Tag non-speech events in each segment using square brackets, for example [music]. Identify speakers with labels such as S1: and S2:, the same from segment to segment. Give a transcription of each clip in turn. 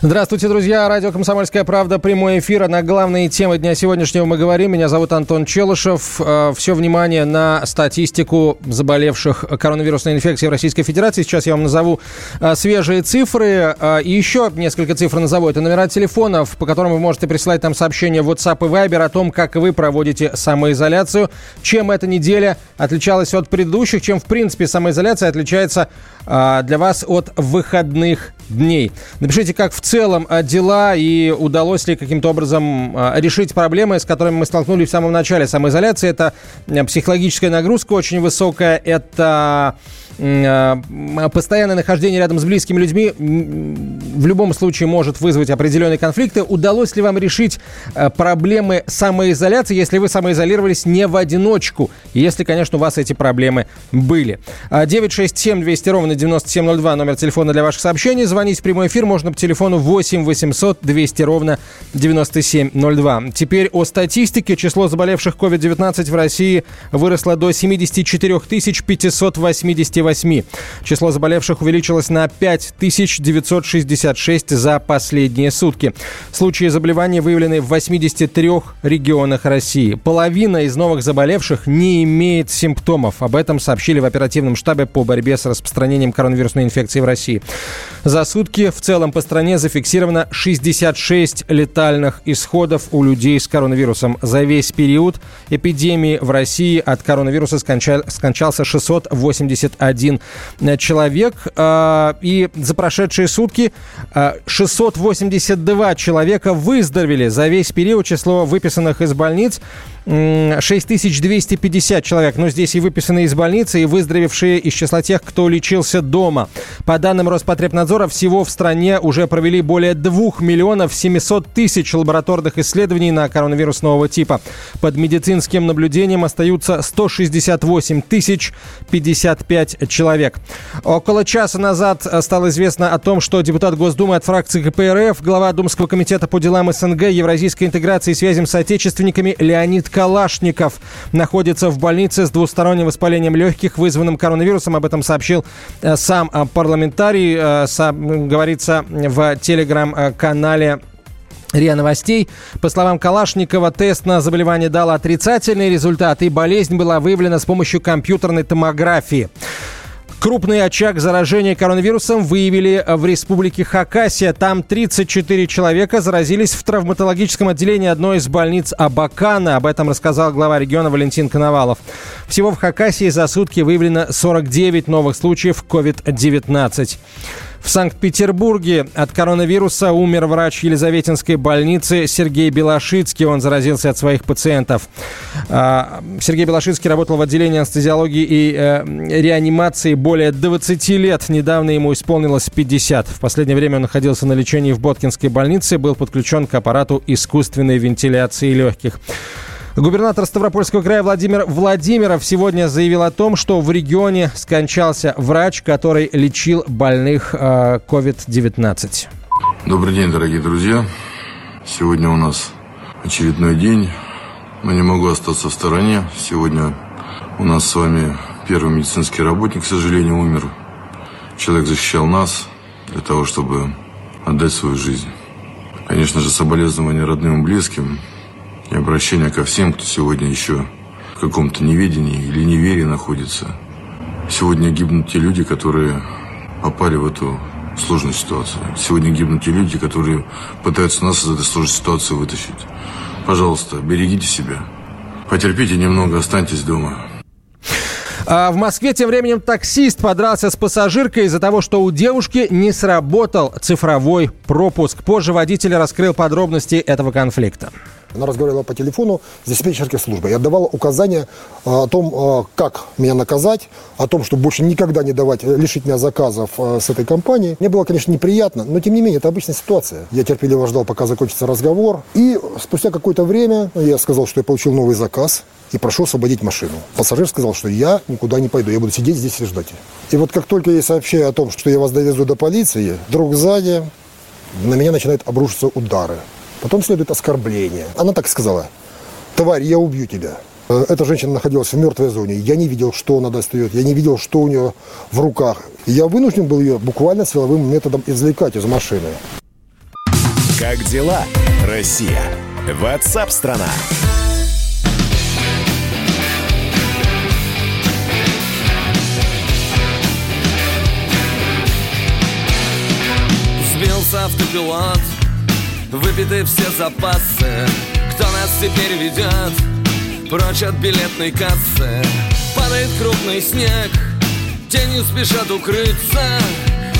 S1: Здравствуйте, друзья. Радио «Комсомольская правда». Прямой эфир. На главные темы дня сегодняшнего мы говорим. Меня зовут Антон Челышев. Э, Все внимание на статистику заболевших коронавирусной инфекцией в Российской Федерации. Сейчас я вам назову э, свежие цифры. Э, И еще несколько цифр назову. Это номера телефонов, по которым вы можете присылать там сообщения в WhatsApp и Viber о том, как вы проводите самоизоляцию. Чем эта неделя отличалась от предыдущих, чем, в принципе, самоизоляция отличается для вас от выходных дней. Напишите, как в целом а, дела и удалось ли каким-то образом а, решить проблемы, с которыми мы столкнулись в самом начале самоизоляции. Это а, психологическая нагрузка очень высокая, это постоянное нахождение рядом с близкими людьми в любом случае может вызвать определенные конфликты. Удалось ли вам решить проблемы самоизоляции, если вы самоизолировались не в одиночку? Если, конечно, у вас эти проблемы были. 967 200 ровно 9702 номер телефона для ваших сообщений. Звонить в прямой эфир можно по телефону 8 800 200 ровно 9702. Теперь о статистике. Число заболевших COVID-19 в России выросло до 74 588 8. Число заболевших увеличилось на 5966 за последние сутки. Случаи заболевания выявлены в 83 регионах России. Половина из новых заболевших не имеет симптомов. Об этом сообщили в оперативном штабе по борьбе с распространением коронавирусной инфекции в России. За сутки в целом по стране зафиксировано 66 летальных исходов у людей с коронавирусом. За весь период эпидемии в России от коронавируса скончался 681 один человек. А, и за прошедшие сутки 682 а, человека выздоровели. За весь период число выписанных из больниц 6250 человек. Но здесь и выписанные из больницы, и выздоровевшие из числа тех, кто лечился дома. По данным Роспотребнадзора, всего в стране уже провели более 2 миллионов 700 тысяч лабораторных исследований на коронавирус нового типа. Под медицинским наблюдением остаются 168 тысяч 55 человек. Около часа назад стало известно о том, что депутат Госдумы от фракции КПРФ, глава Думского комитета по делам СНГ, евразийской интеграции и связям с отечественниками Леонид Калашников находится в больнице с двусторонним воспалением легких, вызванным коронавирусом. Об этом сообщил э, сам э, парламентарий. Э, говорится в телеграм-канале РИА Новостей. По словам Калашникова, тест на заболевание дал отрицательный результат, и болезнь была выявлена с помощью компьютерной томографии. Крупный очаг заражения коронавирусом выявили в республике Хакасия. Там 34 человека заразились в травматологическом отделении одной из больниц Абакана. Об этом рассказал глава региона Валентин Коновалов. Всего в Хакасии за сутки выявлено 49 новых случаев COVID-19. В Санкт-Петербурге от коронавируса умер врач Елизаветинской больницы Сергей Белошицкий. Он заразился от своих пациентов. А, Сергей Белошицкий работал в отделении анестезиологии и э, реанимации более 20 лет. Недавно ему исполнилось 50. В последнее время он находился на лечении в Боткинской больнице, был подключен к аппарату искусственной вентиляции легких. Губернатор Ставропольского края Владимир Владимиров сегодня заявил о том, что в регионе скончался врач, который лечил больных э, COVID-19.
S2: Добрый день, дорогие друзья. Сегодня у нас очередной день, но не могу остаться в стороне. Сегодня у нас с вами первый медицинский работник, к сожалению, умер. Человек защищал нас для того, чтобы отдать свою жизнь. Конечно же, соболезнования родным и близким – и обращение ко всем, кто сегодня еще в каком-то неведении или неверии находится. Сегодня гибнут те люди, которые попали в эту сложную ситуацию. Сегодня гибнут те люди, которые пытаются нас из этой сложной ситуации вытащить. Пожалуйста, берегите себя. Потерпите немного, останьтесь дома.
S1: А в Москве тем временем таксист подрался с пассажиркой из-за того, что у девушки не сработал цифровой пропуск. Позже водитель раскрыл подробности этого конфликта.
S3: Она разговаривала по телефону с диспетчерской службой. Я давала указания а, о том, а, как меня наказать, о том, чтобы больше никогда не давать, э, лишить меня заказов а, с этой компанией. Мне было, конечно, неприятно, но тем не менее, это обычная ситуация. Я терпеливо ждал, пока закончится разговор. И спустя какое-то время я сказал, что я получил новый заказ и прошу освободить машину. Пассажир сказал, что я никуда не пойду, я буду сидеть здесь и ждать. И вот как только я сообщаю о том, что я вас довезу до полиции, вдруг сзади на меня начинают обрушиться удары. Потом следует оскорбление. Она так сказала. Тварь, я убью тебя. Э, эта женщина находилась в мертвой зоне. Я не видел, что она достает, я не видел, что у нее в руках. Я вынужден был ее буквально силовым методом извлекать из машины.
S4: Как дела, Россия? Ватсап-страна!
S5: Сбился автопилот, выпиты все запасы. Кто нас теперь ведет? Прочь от билетной кассы? Падает крупный снег Тенью спешат укрыться.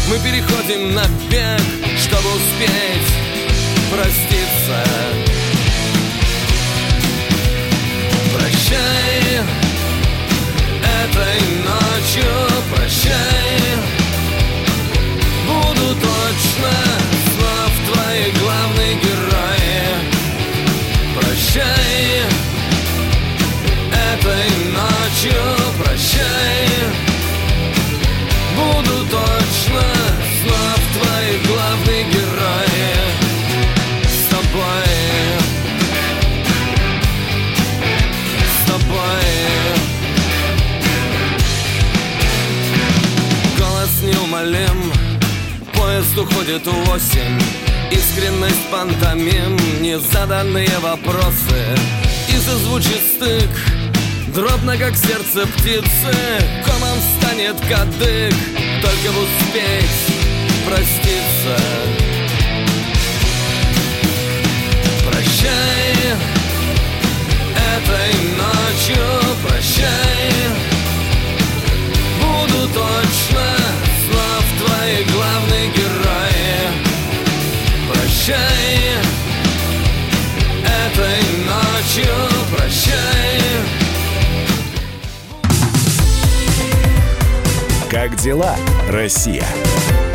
S5: Мы переходим на бег Чтобы успеть проститься. Прощай Этой ночью Прощай. Буду точно твои главные герои С тобой. С тобой. Голос неумолим Поезд уходит в восемь Искренность пантомим Незаданные вопросы. И зазвучит стык Дробно, как сердце птицы. Комом станет кадык Только бы успеть проститься. Прощай Этой ночью Прощай. Буду точно Снов твои главные герои. Прощай Этой ночью Прощай.
S4: Как дела, Россия?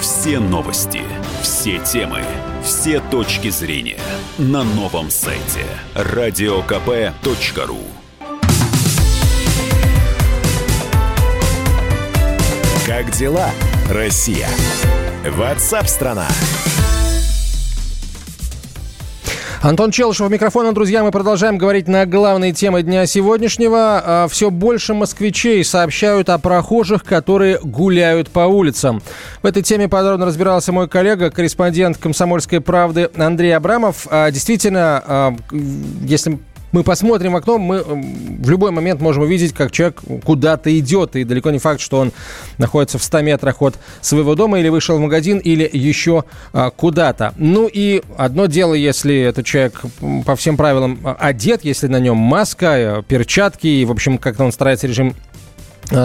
S6: Все новости, все темы, все точки зрения на новом сайте радиокп.ру
S4: Как дела, Россия? Ватсап-страна!
S1: Антон Челышев, микрофоном, друзья, мы продолжаем говорить на главные темы дня сегодняшнего. Все больше москвичей сообщают о прохожих, которые гуляют по улицам. В этой теме подробно разбирался мой коллега, корреспондент «Комсомольской правды» Андрей Абрамов. А, Действительно, если мы посмотрим в окно, мы м, в любой момент можем увидеть, как человек куда-то идет. И далеко не факт, что он находится в 100 метрах от своего дома или вышел в магазин, или еще а, куда-то. Ну и одно дело, если этот человек по всем правилам а, одет, если на нем маска, э, перчатки, и, в общем, как-то он старается режим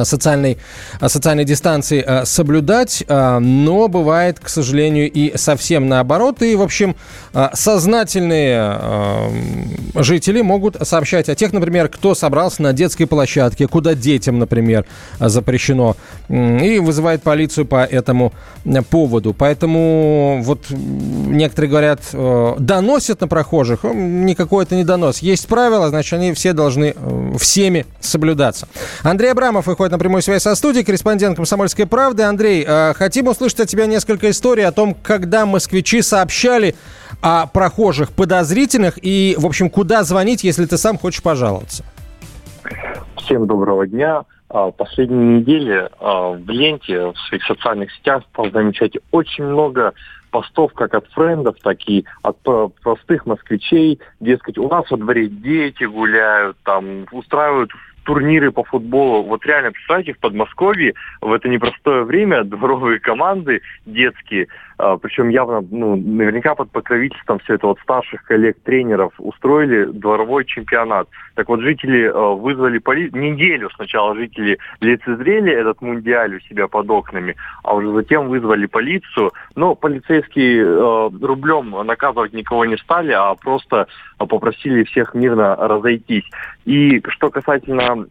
S1: социальной, э, социальной дистанции э, соблюдать, э, но бывает, к сожалению, и совсем наоборот. И, в общем, э, сознательные э, жители могут сообщать о тех, например, кто собрался на детской площадке, куда детям, например, э, запрещено, и вызывает полицию по этому э, поводу. Поэтому вот некоторые говорят, э, доносят на прохожих, никакой это не донос. Есть правила, значит, они все должны э, всеми соблюдаться. Андрей Абрамов выходит на прямую связь со студией, корреспондент «Комсомольской правды». Андрей, э, хотим услышать от тебя несколько историй о том, когда москвичи сообщали о прохожих подозрительных и, в общем, куда звонить, если ты сам хочешь пожаловаться.
S7: Всем доброго дня. А, последние недели а, в ленте, в своих социальных сетях стал замечать очень много постов как от френдов, так и от простых москвичей. Дескать, у нас во дворе дети гуляют, там устраивают турниры по футболу. Вот реально, представьте, в Подмосковье в это непростое время [laughs] дворовые команды детские, причем явно, ну, наверняка под покровительством все это вот старших коллег-тренеров устроили дворовой чемпионат. Так вот, жители а, вызвали полицию, неделю сначала жители лицезрели этот мундиаль у себя под окнами, а уже затем вызвали полицию. Но полицейские а, рублем наказывать никого не стали, а просто попросили всех мирно разойтись. И что касательно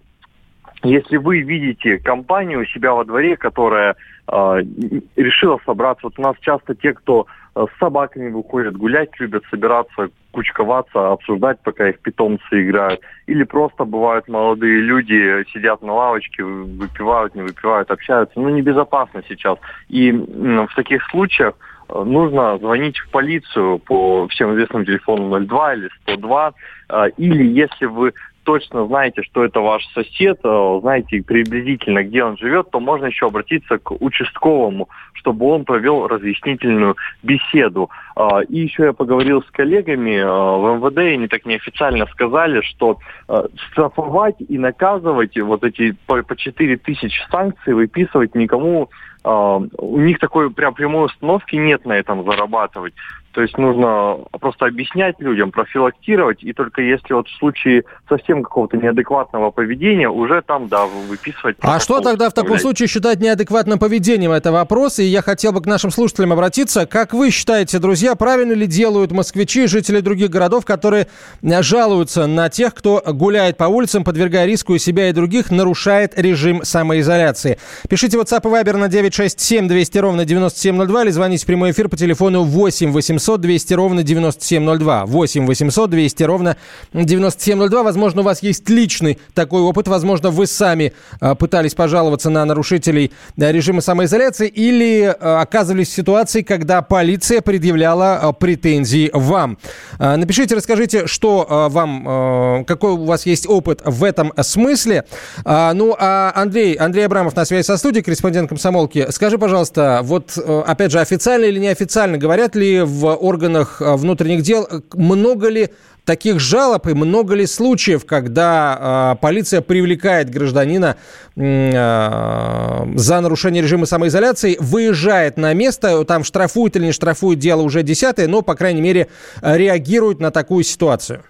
S7: если вы видите компанию у себя во дворе, которая э, решила собраться, вот у нас часто те, кто э, с собаками выходят гулять, любят собираться, кучковаться, обсуждать, пока их питомцы играют, или просто бывают молодые люди, сидят на лавочке, выпивают, не выпивают, общаются, ну небезопасно сейчас. И в таких случаях э, нужно звонить в полицию по всем известным телефону 02 или 102, э, или если вы точно знаете, что это ваш сосед, э, знаете приблизительно, где он живет, то можно еще обратиться к участковому, чтобы он провел разъяснительную беседу. А, и еще я поговорил с коллегами э, в МВД, и они так неофициально сказали, что э, штрафовать и наказывать вот эти по 4 тысячи санкций выписывать никому у них такой прям прямой установки нет на этом зарабатывать. То есть нужно просто объяснять людям, профилактировать, и только если вот в случае совсем какого-то неадекватного поведения, уже там, да, выписывать.
S1: А что тогда в таком случае считать неадекватным поведением? Это вопрос, и я хотел бы к нашим слушателям обратиться. Как вы считаете, друзья, правильно ли делают москвичи, жители других городов, которые жалуются на тех, кто гуляет по улицам, подвергая риску и себя, и других, нарушает режим самоизоляции? Пишите WhatsApp и Viber на 967 200 ровно 9702 или звоните в прямой эфир по телефону 8 800 800 200 ровно 9702. 8 800 200 ровно 9702. Возможно, у вас есть личный такой опыт. Возможно, вы сами э, пытались пожаловаться на нарушителей режима самоизоляции или э, оказывались в ситуации, когда полиция предъявляла э, претензии вам. Напишите, расскажите, что вам, какой у вас есть опыт в этом смысле. Ну, а Андрей, Андрей Абрамов на связи со студией, корреспондент комсомолки. Скажи, пожалуйста, вот, э, опять же, официально или неофициально, говорят ли в органах э, внутренних дел. Много ли таких жалоб и много ли случаев, когда э, полиция привлекает гражданина э, за нарушение режима самоизоляции, выезжает на место, там штрафует или не штрафует, дело уже десятое, но, по крайней мере, реагирует на такую ситуацию?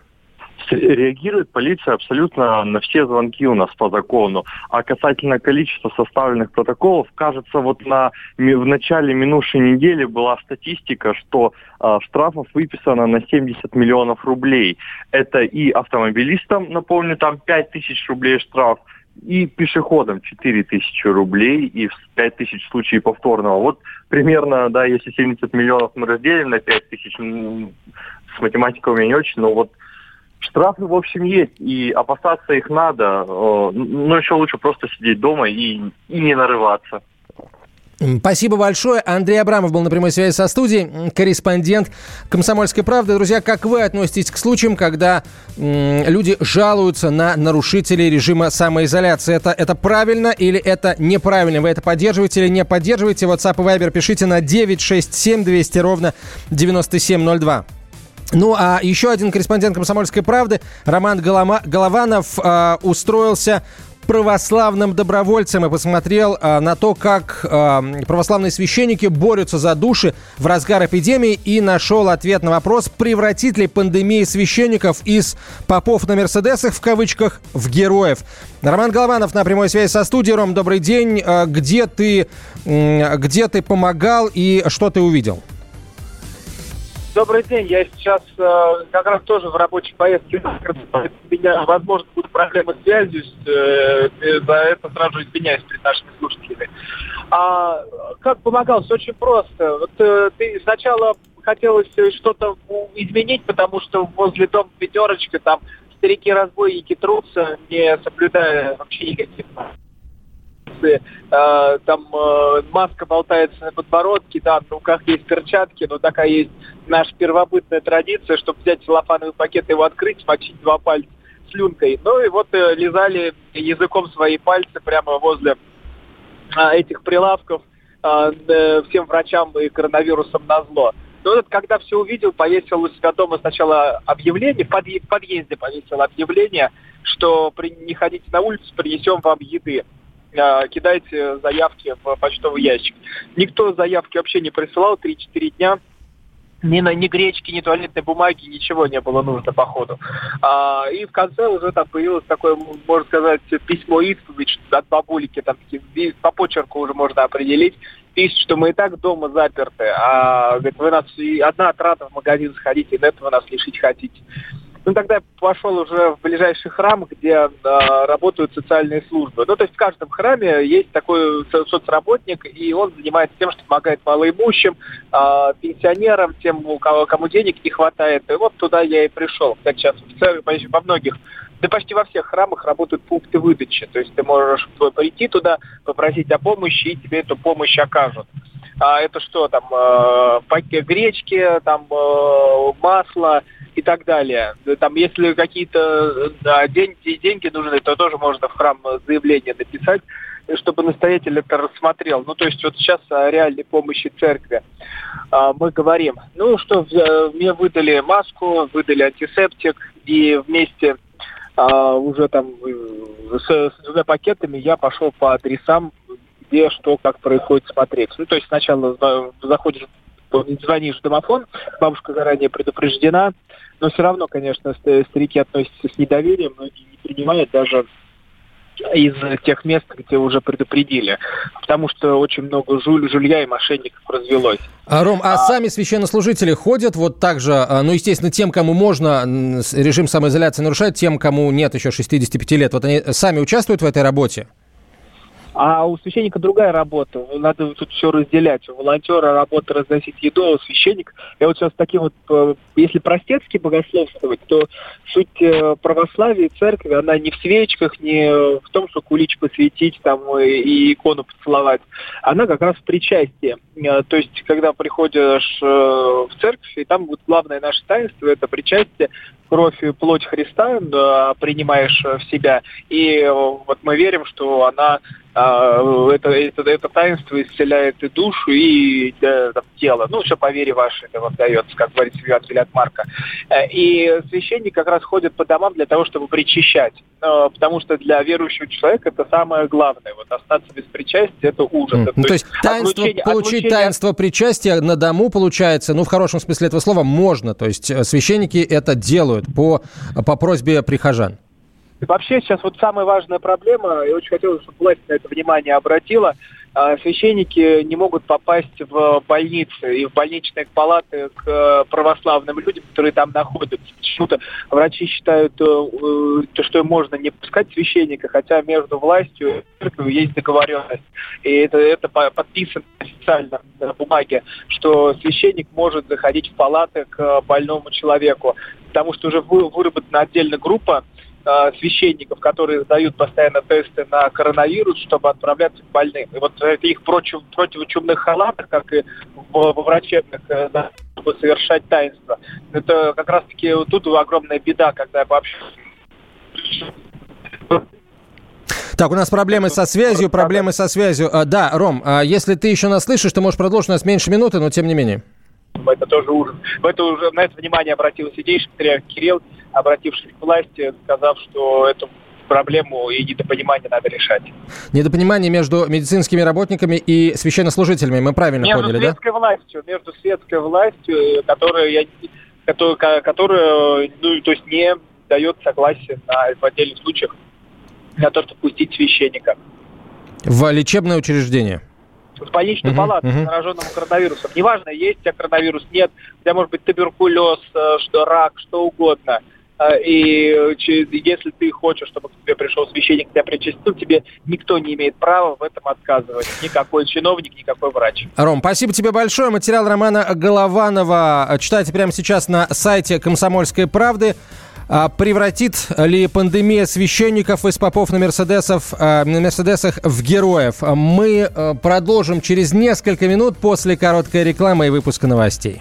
S7: Реагирует полиция абсолютно на все звонки у нас по закону. А касательно количества составленных протоколов, кажется, вот на, в начале минувшей недели была статистика, что э, штрафов выписано на 70 миллионов рублей. Это и автомобилистам, напомню, там 5 тысяч рублей штраф, и пешеходам 4 тысячи рублей и 5 тысяч случаев повторного. Вот примерно, да, если 70 миллионов мы разделим на 5 тысяч, с математикой у меня не очень, но вот Штрафы, в общем, есть, и опасаться их надо, но еще лучше просто сидеть дома и, и не нарываться.
S1: Спасибо большое. Андрей Абрамов был на прямой связи со студией, корреспондент «Комсомольской правды». Друзья, как вы относитесь к случаям, когда м, люди жалуются на нарушителей режима самоизоляции? Это, это правильно или это неправильно? Вы это поддерживаете или не поддерживаете? WhatsApp и Viber пишите на 967 200 ровно 9702. Ну, а еще один корреспондент «Комсомольской правды» Роман Голова, Голованов э, устроился православным добровольцем и посмотрел э, на то, как э, православные священники борются за души в разгар эпидемии и нашел ответ на вопрос, превратит ли пандемия священников из попов на Мерседесах в кавычках в героев. Роман Голованов на прямой связи со студией. Ром, добрый день. Э, где ты, э, где ты помогал и что ты увидел?
S8: Добрый день, я сейчас э, как раз тоже в рабочей поездке. У меня, возможно, будут проблемы с связью, э, за это сразу извиняюсь перед нашими слушателями. А как помогал? Все очень просто. Вот э, ты сначала хотелось что-то изменить, потому что возле дома пятерочка там старики-разбойники трутся, не соблюдая вообще никаких э, там э, маска болтается на подбородке, да, на руках есть перчатки, но такая есть наша первобытная традиция, чтобы взять целлофановый пакет, его открыть, смочить два пальца слюнкой. Ну и вот э, лизали языком свои пальцы прямо возле э, этих прилавков э, всем врачам и коронавирусом на зло. Ну, вот, когда все увидел, повесил у себя дома сначала объявление, в, подъезде повесил объявление, что при, не ходите на улицу, принесем вам еды. А, кидайте заявки в почтовый ящик. Никто заявки вообще не присылал 3-4 дня ни, на, ни гречки, ни туалетной бумаги, ничего не было нужно по ходу. А, и в конце уже там появилось такое, можно сказать, письмо исповедь от бабулики, там по почерку уже можно определить, пишет, что мы и так дома заперты, а говорит, вы нас и одна трата в магазин сходите, и этого нас лишить хотите. Ну, тогда я пошел уже в ближайший храм, где э, работают социальные службы. Ну, то есть в каждом храме есть такой соцработник, и он занимается тем, что помогает малоимущим, э, пенсионерам, тем, у кого, кому денег не хватает. И вот туда я и пришел. Так сейчас в церкви, во многих да почти во всех храмах работают пункты выдачи. То есть ты можешь прийти туда, попросить о помощи, и тебе эту помощь окажут. А это что там, э, гречки, там э, масло, и так далее. Там, если какие-то да, деньги, деньги нужны, то тоже можно в храм заявление написать, чтобы настоятель это рассмотрел. Ну, то есть вот сейчас о реальной помощи церкви а, мы говорим. Ну, что, мне выдали маску, выдали антисептик, и вместе а, уже там э, с, с пакетами я пошел по адресам, где что, как происходит смотреть. Ну, то есть сначала заходишь звонишь в домофон, бабушка заранее предупреждена, но все равно, конечно, старики относятся с недоверием, но не принимают даже из тех мест, где уже предупредили. Потому что очень много жуль, жулья и мошенников развелось.
S1: А, Ром, а, а сами священнослужители ходят вот так же, а, ну, естественно, тем, кому можно режим самоизоляции нарушать, тем, кому нет еще 65 лет, вот они сами участвуют в этой работе?
S8: А у священника другая работа. Надо тут все разделять. У волонтера работа разносить еду, а у священника... Я вот сейчас таким вот... Э, если простецки богословствовать, то суть э, православия и церкви, она не в свечках, не в том, что кулич посвятить там и икону поцеловать. Она как раз в причастии. Э, то есть, когда приходишь в церковь, и там вот главное наше таинство – это причастие, кровь и плоть Христа принимаешь в себя. И вот мы верим, что она это, это, это таинство исцеляет и душу, и да, там, тело. Ну, все по вере вашей это вот дается, как говорится в Евангелии от Марка. Э, и священник как раз ходит по домам для того, чтобы причащать. Потому что для верующего человека это самое главное. Вот остаться без причастия – это ужас. Mm.
S1: Ну, то есть таинство, получить отлучение... таинство причастия на дому, получается, ну, в хорошем смысле этого слова, можно. То есть э, священники это делают по, по просьбе прихожан.
S8: Вообще сейчас вот самая важная проблема, и очень хотелось, чтобы власть на это внимание обратила, а, священники не могут попасть в больницы и в больничные палаты к э, православным людям, которые там находятся. Почему-то врачи считают, э, э, что можно не пускать священника, хотя между властью и церковью есть договоренность. И это, это подписано официально на бумаге, что священник может заходить в палаты к больному человеку, потому что уже выработана отдельная группа Э, священников, которые сдают постоянно тесты на коронавирус, чтобы отправляться к больным. И вот это их против, противочумных халатах, как и во, во врачебных, э, да, чтобы совершать таинство. Это как раз-таки тут огромная беда, когда я вообще
S1: так, у нас проблемы со связью, проблемы со связью. А, да, Ром, а если ты еще нас слышишь, ты можешь продолжить, у нас меньше минуты, но тем не менее.
S8: Это тоже ужас. В это уже, на это внимание обратил сидейший Кирилл обратившись к власти, сказав, что эту проблему и недопонимание надо решать.
S1: Недопонимание между медицинскими работниками и священнослужителями, мы правильно
S8: между
S1: поняли,
S8: да? Между светской властью, между светской властью, которая, которая, которая ну, то есть не дает согласие на, в отдельных случаях на то, чтобы пустить священника.
S1: В лечебное учреждение?
S8: в больничную uh-huh, палату uh-huh. зараженному коронавирусом. Неважно, есть у тебя коронавирус, нет, у тебя может быть туберкулез, э, что рак, что угодно. Э, и если ты хочешь, чтобы к тебе пришел священник, тебя причастил, тебе никто не имеет права в этом отказывать. Никакой чиновник, никакой врач.
S1: Ром, спасибо тебе большое. Материал Романа Голованова читайте прямо сейчас на сайте «Комсомольской правды». А превратит ли пандемия священников из попов на, мерседесов, на мерседесах в героев? Мы э, продолжим через несколько минут после короткой рекламы и выпуска новостей.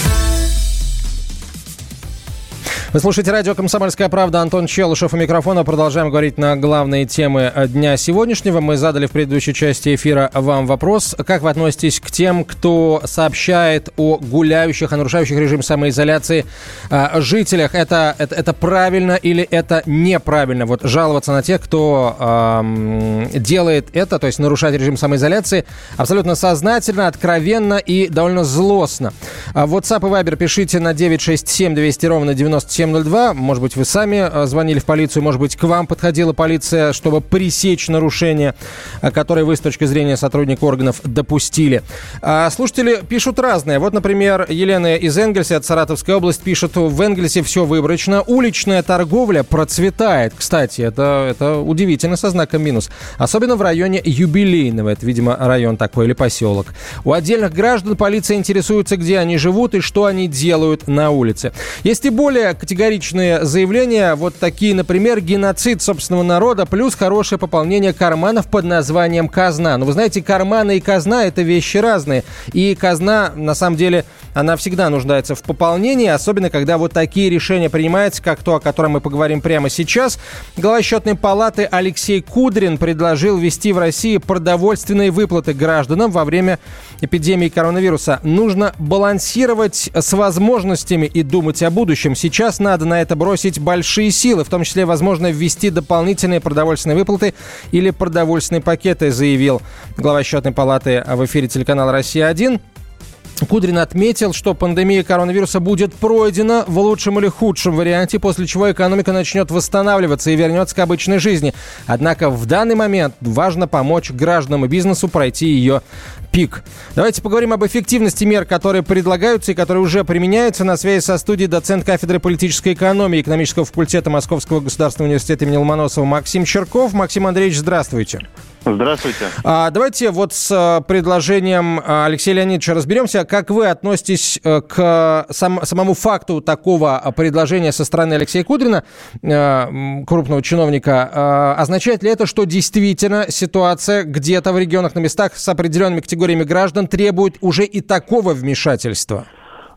S1: Вы слушаете радио «Комсомольская правда». Антон Челышев у микрофона. Продолжаем говорить на главные темы дня сегодняшнего. Мы задали в предыдущей части эфира вам вопрос. Как вы относитесь к тем, кто сообщает о гуляющих, о нарушающих режим самоизоляции э, жителях? Это, это, это правильно или это неправильно? Вот жаловаться на тех, кто э, делает это, то есть нарушает режим самоизоляции, абсолютно сознательно, откровенно и довольно злостно. А WhatsApp и Viber пишите на 967 200 ровно 97 702. Может быть, вы сами э, звонили в полицию, может быть, к вам подходила полиция, чтобы пресечь нарушения, э, которые вы с точки зрения сотрудников органов допустили. А слушатели пишут разные. Вот, например, Елена из Энгельса от Саратовской области пишет, в Энгельсе все выборочно. Уличная торговля процветает. Кстати, это, это удивительно со знаком минус. Особенно в районе Юбилейного. Это, видимо, район такой или поселок. У отдельных граждан полиция интересуется, где они живут и что они делают на улице. Есть и более категоричные заявления, вот такие, например, геноцид собственного народа плюс хорошее пополнение карманов под названием казна. Но вы знаете, карманы и казна – это вещи разные. И казна, на самом деле, она всегда нуждается в пополнении, особенно когда вот такие решения принимаются, как то, о котором мы поговорим прямо сейчас. Глава счетной палаты Алексей Кудрин предложил ввести в России продовольственные выплаты гражданам во время эпидемии коронавируса. Нужно балансировать с возможностями и думать о будущем. Сейчас надо на это бросить большие силы, в том числе, возможно, ввести дополнительные продовольственные выплаты или продовольственные пакеты, заявил глава счетной палаты в эфире телеканала «Россия-1». Кудрин отметил, что пандемия коронавируса будет пройдена в лучшем или худшем варианте, после чего экономика начнет восстанавливаться и вернется к обычной жизни. Однако в данный момент важно помочь гражданам и бизнесу пройти ее пик. Давайте поговорим об эффективности мер, которые предлагаются и которые уже применяются. На связи со студией доцент кафедры политической экономии экономического факультета Московского государственного университета имени Ломоносова Максим Черков. Максим Андреевич, здравствуйте.
S9: Здравствуйте.
S1: А, давайте вот с а, предложением а, Алексея Леонидовича разберемся. Как вы относитесь э, к сам, самому факту такого предложения со стороны Алексея Кудрина, крупного чиновника? Означает ли это, что действительно ситуация где-то в регионах на местах с определенными категориями граждан требует уже и такого вмешательства?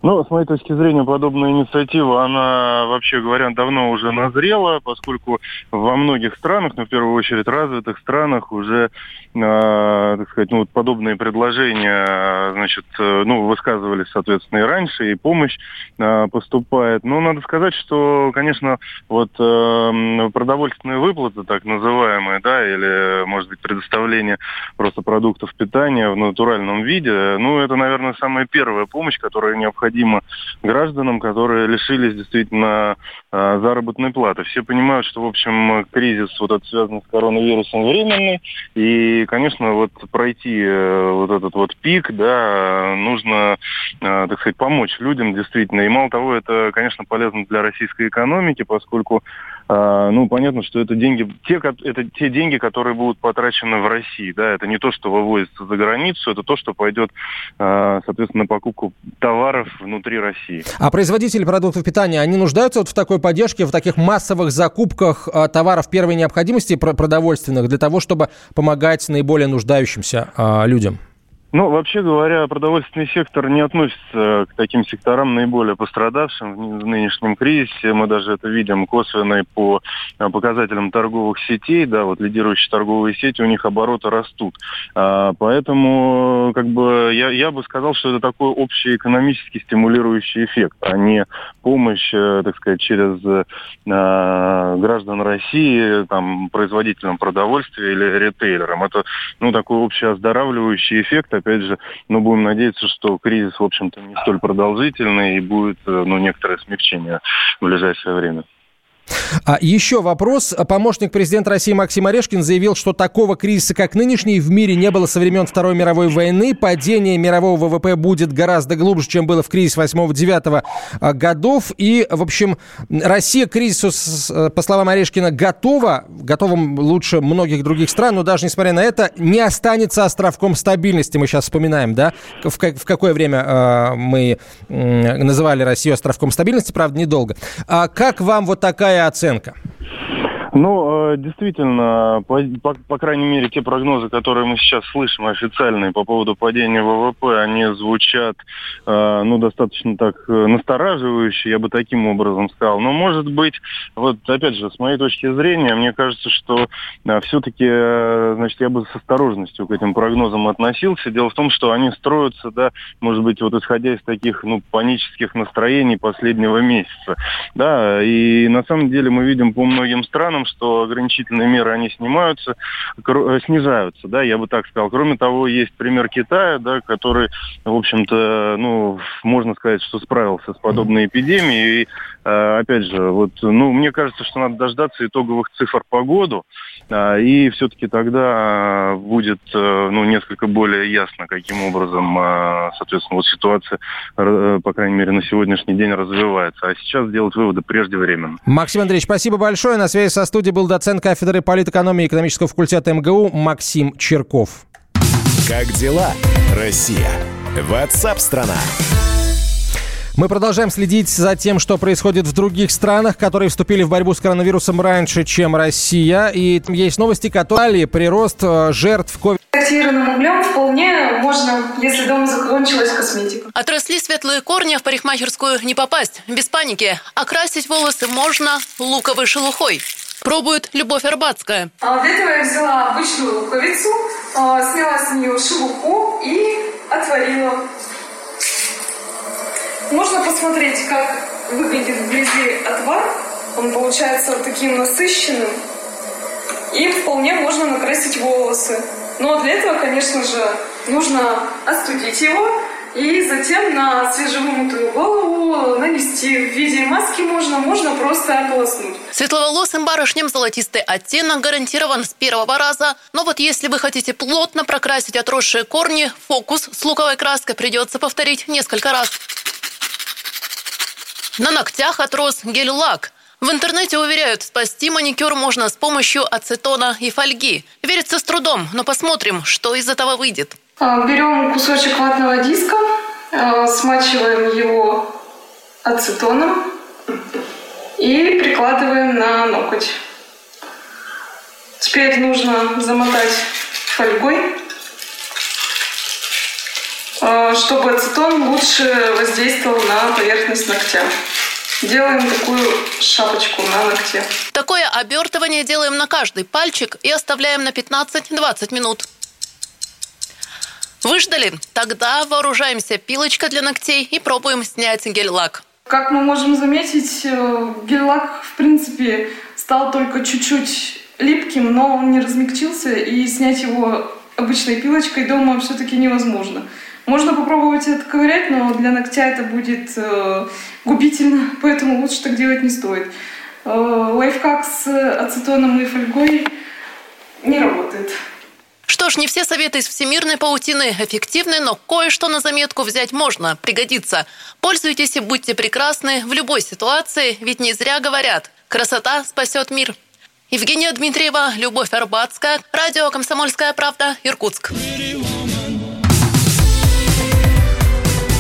S9: Ну, с моей точки зрения, подобная инициатива, она, вообще говоря, давно уже назрела, поскольку во многих странах, ну, в первую очередь развитых странах, уже э, так сказать, ну, вот подобные предложения, значит, э, ну, высказывались, соответственно, и раньше, и помощь э, поступает. Но надо сказать, что, конечно, вот э, продовольственные выплаты, так называемые, да, или, может быть, предоставление просто продуктов питания в натуральном виде, ну, это, наверное, самая первая помощь, которая необходима гражданам, которые лишились действительно э, заработной платы. Все понимают, что, в общем, кризис вот этот связан с коронавирусом временный, и конечно, вот пройти э, вот этот вот пик, да, нужно, э, так сказать, помочь людям действительно. И мало того, это, конечно, полезно для российской экономики, поскольку а, ну, понятно, что это деньги, те, это те деньги, которые будут потрачены в России, да, это не то, что вывозится за границу, это то, что пойдет, а, соответственно, на покупку товаров внутри России.
S1: А производители продуктов питания, они нуждаются вот в такой поддержке, в таких массовых закупках а, товаров первой необходимости продовольственных для того, чтобы помогать наиболее нуждающимся людям?
S9: Ну, вообще говоря, продовольственный сектор не относится к таким секторам наиболее пострадавшим в нынешнем кризисе. Мы даже это видим косвенно по а, показателям торговых сетей. Да, вот лидирующие торговые сети, у них обороты растут. А, поэтому, как бы, я, я бы сказал, что это такой общий экономический стимулирующий эффект, а не помощь, э, так сказать, через а, граждан России, там, производителям продовольствия или ритейлерам. Это, ну, такой общий оздоравливающий эффект, опять же, ну, будем надеяться, что кризис, в общем-то, не столь продолжительный и будет, э, ну, некоторое смягчение в ближайшее время.
S1: А еще вопрос. Помощник президента России Максим Орешкин заявил, что такого кризиса, как нынешний, в мире не было со времен Второй мировой войны. Падение мирового ВВП будет гораздо глубже, чем было в кризис 8-9 а, годов. И, в общем, Россия к кризису, по словам Орешкина, готова, готова лучше многих других стран, но даже несмотря на это, не останется островком стабильности. Мы сейчас вспоминаем, да, в, в какое время э, мы э, называли Россию островком стабильности, правда, недолго. А как вам вот такая оценка?
S9: Ну, э, действительно, по, по, по крайней мере, те прогнозы, которые мы сейчас слышим официальные по поводу падения ВВП, они звучат, э, ну, достаточно так э, настораживающе, я бы таким образом сказал. Но, может быть, вот, опять же, с моей точки зрения, мне кажется, что все-таки, значит, я бы с осторожностью к этим прогнозам относился. Дело в том, что они строятся, да, может быть, вот исходя из таких, ну, панических настроений последнего месяца, да, и на самом деле мы видим по многим странам, что ограничительные меры, они снимаются, э, снижаются, да, я бы так сказал. Кроме того, есть пример Китая, да, который, в общем-то, ну, можно сказать, что справился с подобной эпидемией. И, э, опять же, вот, ну, мне кажется, что надо дождаться итоговых цифр по году, а, и все-таки тогда будет, э, ну, несколько более ясно, каким образом, соответственно, вот ситуация, по крайней мере, на сегодняшний день развивается. А сейчас делать выводы преждевременно.
S1: Максим Андреевич, спасибо большое. На связи со студии был доцент кафедры политэкономии и экономического факультета МГУ Максим Черков.
S4: Как дела, Россия? Ватсап-страна!
S1: Мы продолжаем следить за тем, что происходит в других странах, которые вступили в борьбу с коронавирусом раньше, чем Россия. И есть новости, которые прирост э, жертв COVID.
S10: Активированным углем вполне можно, если дома закончилась косметика.
S11: Отросли светлые корни, в парикмахерскую не попасть. Без паники. Окрасить волосы можно луковой шелухой. Пробует Любовь Арбатская.
S10: А для этого я взяла обычную луковицу, а, сняла с нее шелуху и отварила. Можно посмотреть, как выглядит вблизи отвар. Он получается таким насыщенным. И вполне можно накрасить волосы. Но для этого, конечно же, нужно остудить его и затем на свежевымытую голову нанести в виде маски можно, можно просто ополоснуть.
S11: Светловолосым барышням золотистый оттенок гарантирован с первого раза. Но вот если вы хотите плотно прокрасить отросшие корни, фокус с луковой краской придется повторить несколько раз. На ногтях отрос гель-лак. В интернете уверяют, спасти маникюр можно с помощью ацетона и фольги. Верится с трудом, но посмотрим, что из этого выйдет.
S10: А, берем кусочек ватного диска, а, смачиваем его ацетоном и прикладываем на ноготь. Теперь нужно замотать фольгой, а, чтобы ацетон лучше воздействовал на поверхность ногтя. Делаем такую шапочку на ногте.
S11: Такое обертывание делаем на каждый пальчик и оставляем на 15-20 минут. Выждали? Тогда вооружаемся пилочкой для ногтей и пробуем снять гель-лак.
S10: Как мы можем заметить, э, гель-лак, в принципе, стал только чуть-чуть липким, но он не размягчился, и снять его обычной пилочкой дома все-таки невозможно. Можно попробовать отковырять, но для ногтя это будет э, губительно, [laughs] поэтому лучше так делать не стоит. Э, лайфхак с ацетоном и фольгой не работает.
S11: Что ж, не все советы из всемирной паутины эффективны, но кое-что на заметку взять можно, пригодится. Пользуйтесь и будьте прекрасны в любой ситуации, ведь не зря говорят «красота спасет мир». Евгения Дмитриева, Любовь Арбатская, радио «Комсомольская правда», Иркутск.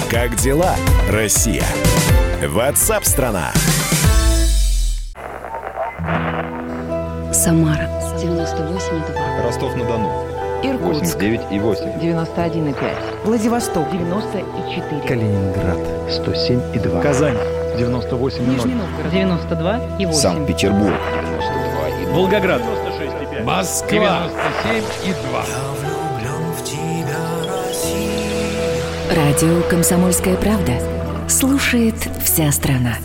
S4: Как дела, Россия? Ватсап-страна!
S12: Самара 98,2.
S13: Ростов-на-Дону.
S12: Иркутск.
S13: 89 и 8.
S12: 91,5. Владивосток. 94.
S13: Калининград. 107 и 2. Казань. 98
S12: Нижний Новгород. 92 и 8.
S13: Санкт-Петербург. 92 и 2.
S14: Волгоград. 96 и 5.
S15: Москва. 97 и 2.
S12: Радио «Комсомольская правда». Слушает вся страна.